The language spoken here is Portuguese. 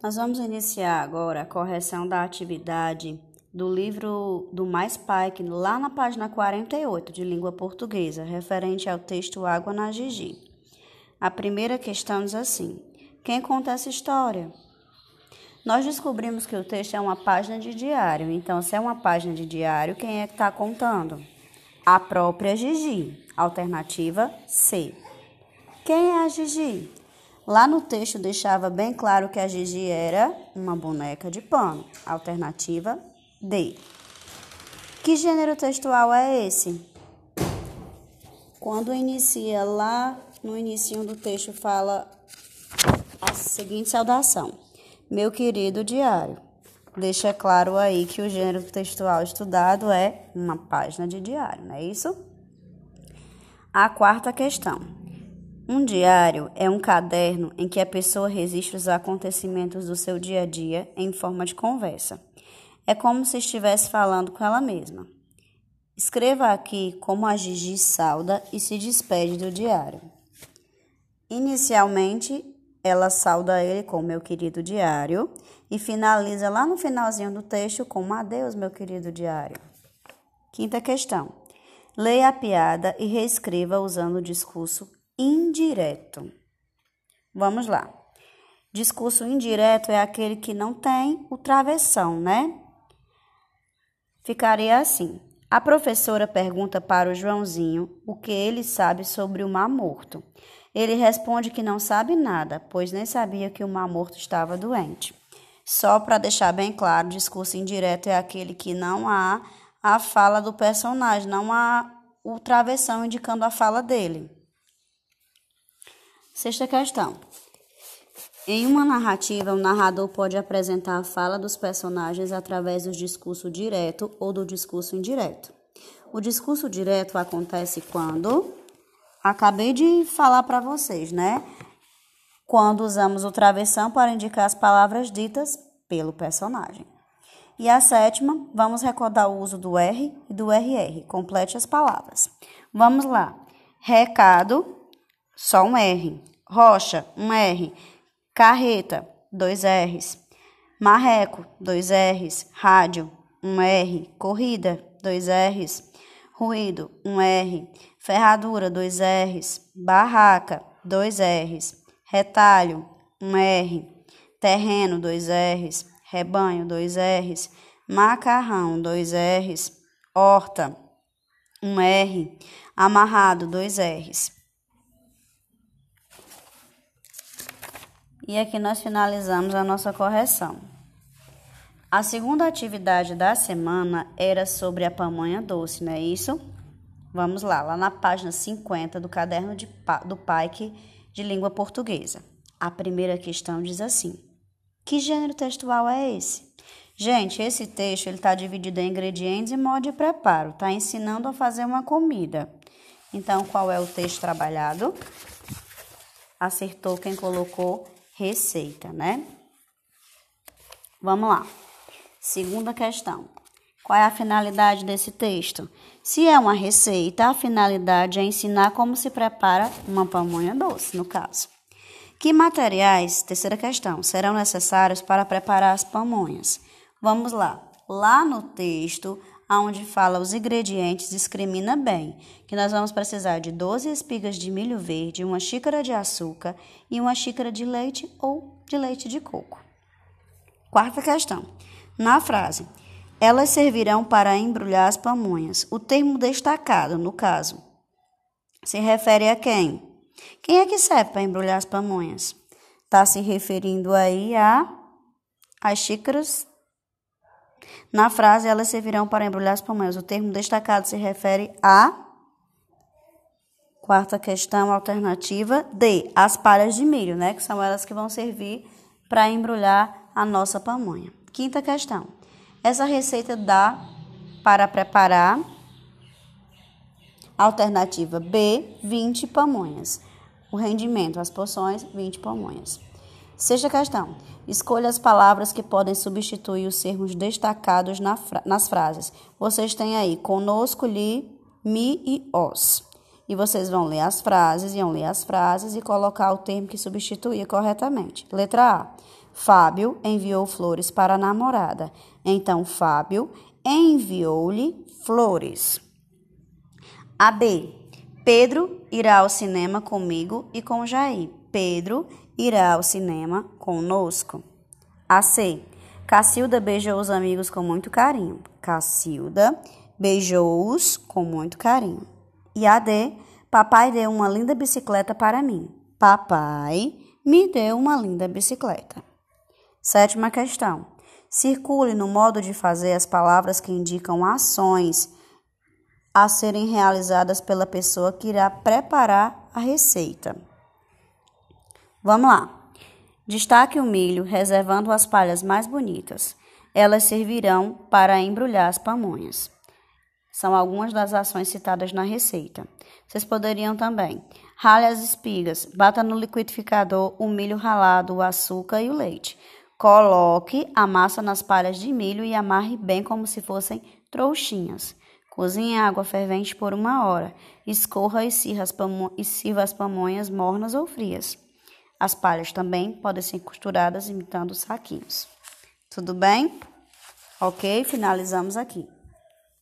Nós vamos iniciar agora a correção da atividade do livro do Mais Pike, lá na página 48 de língua portuguesa, referente ao texto Água na Gigi. A primeira questão diz assim: Quem conta essa história? Nós descobrimos que o texto é uma página de diário, então, se é uma página de diário, quem é que está contando? A própria Gigi. Alternativa C. Quem é a Gigi? Lá no texto deixava bem claro que a Gigi era uma boneca de pano. Alternativa D. Que gênero textual é esse? Quando inicia lá no início do texto fala a seguinte saudação: Meu querido diário. Deixa claro aí que o gênero textual estudado é uma página de diário, não é isso? A quarta questão. Um diário é um caderno em que a pessoa registra os acontecimentos do seu dia a dia em forma de conversa. É como se estivesse falando com ela mesma. Escreva aqui como a Gigi sauda e se despede do diário. Inicialmente, ela sauda ele com meu querido diário e finaliza lá no finalzinho do texto com adeus, meu querido diário. Quinta questão. Leia a piada e reescreva usando o discurso indireto. Vamos lá. Discurso indireto é aquele que não tem o travessão, né? Ficaria assim. A professora pergunta para o Joãozinho o que ele sabe sobre o mar morto. Ele responde que não sabe nada, pois nem sabia que o mar morto estava doente. Só para deixar bem claro, discurso indireto é aquele que não há a fala do personagem, não há o travessão indicando a fala dele. Sexta questão. Em uma narrativa, o narrador pode apresentar a fala dos personagens através do discurso direto ou do discurso indireto. O discurso direto acontece quando acabei de falar para vocês, né? Quando usamos o travessão para indicar as palavras ditas pelo personagem. E a sétima, vamos recordar o uso do R e do RR. Complete as palavras. Vamos lá. Recado só um R. Rocha, um R. Carreta, dois R's. Marreco, dois R's. Rádio, um R. Corrida, dois R's. Ruído, um R. Ferradura, dois R's. Barraca, dois R's. Retalho, um R. Terreno, dois R's. Rebanho, dois R's. Macarrão, dois R's. Horta, um R. Amarrado, dois R's. E aqui nós finalizamos a nossa correção. A segunda atividade da semana era sobre a pamonha doce, não é isso? Vamos lá, lá na página 50 do caderno de, do PAIC de língua portuguesa. A primeira questão diz assim: Que gênero textual é esse? Gente, esse texto está dividido em ingredientes e modo de preparo. Está ensinando a fazer uma comida. Então, qual é o texto trabalhado? Acertou quem colocou receita, né? Vamos lá. Segunda questão. Qual é a finalidade desse texto? Se é uma receita, a finalidade é ensinar como se prepara uma pamonha doce, no caso. Que materiais, terceira questão, serão necessários para preparar as pamonhas? Vamos lá. Lá no texto, onde fala os ingredientes, discrimina bem que nós vamos precisar de 12 espigas de milho verde, uma xícara de açúcar e uma xícara de leite ou de leite de coco. Quarta questão. Na frase, elas servirão para embrulhar as pamonhas. O termo destacado, no caso, se refere a quem? Quem é que serve para embrulhar as pamonhas? Está se referindo aí a as xícaras na frase, elas servirão para embrulhar as pamonhas. O termo destacado se refere a. Quarta questão alternativa D. As palhas de milho, né? Que são elas que vão servir para embrulhar a nossa pamonha. Quinta questão. Essa receita dá para preparar. Alternativa B, 20 pamonhas. O rendimento, as porções, 20 pamonhas. Sexta questão. Escolha as palavras que podem substituir os termos destacados na fra nas frases. Vocês têm aí conosco, li, mi e os. E vocês vão ler as frases, iam ler as frases e colocar o termo que substituía corretamente. Letra A. Fábio enviou flores para a namorada. Então, Fábio enviou-lhe flores. A B. Pedro irá ao cinema comigo e com Jair. Pedro irá ao cinema conosco. A C. Cacilda beijou os amigos com muito carinho. Cacilda beijou-os com muito carinho. E a D. Papai deu uma linda bicicleta para mim. Papai me deu uma linda bicicleta. Sétima questão. Circule no modo de fazer as palavras que indicam ações a serem realizadas pela pessoa que irá preparar a receita. Vamos lá. Destaque o milho, reservando as palhas mais bonitas. Elas servirão para embrulhar as pamonhas. São algumas das ações citadas na receita. Vocês poderiam também rale as espigas, bata no liquidificador o milho ralado, o açúcar e o leite. Coloque a massa nas palhas de milho e amarre bem como se fossem trouxinhas. Cozinhe a água fervente por uma hora. Escorra e sirva as pamonhas mornas ou frias. As palhas também podem ser costuradas imitando saquinhos. Tudo bem? Ok, finalizamos aqui.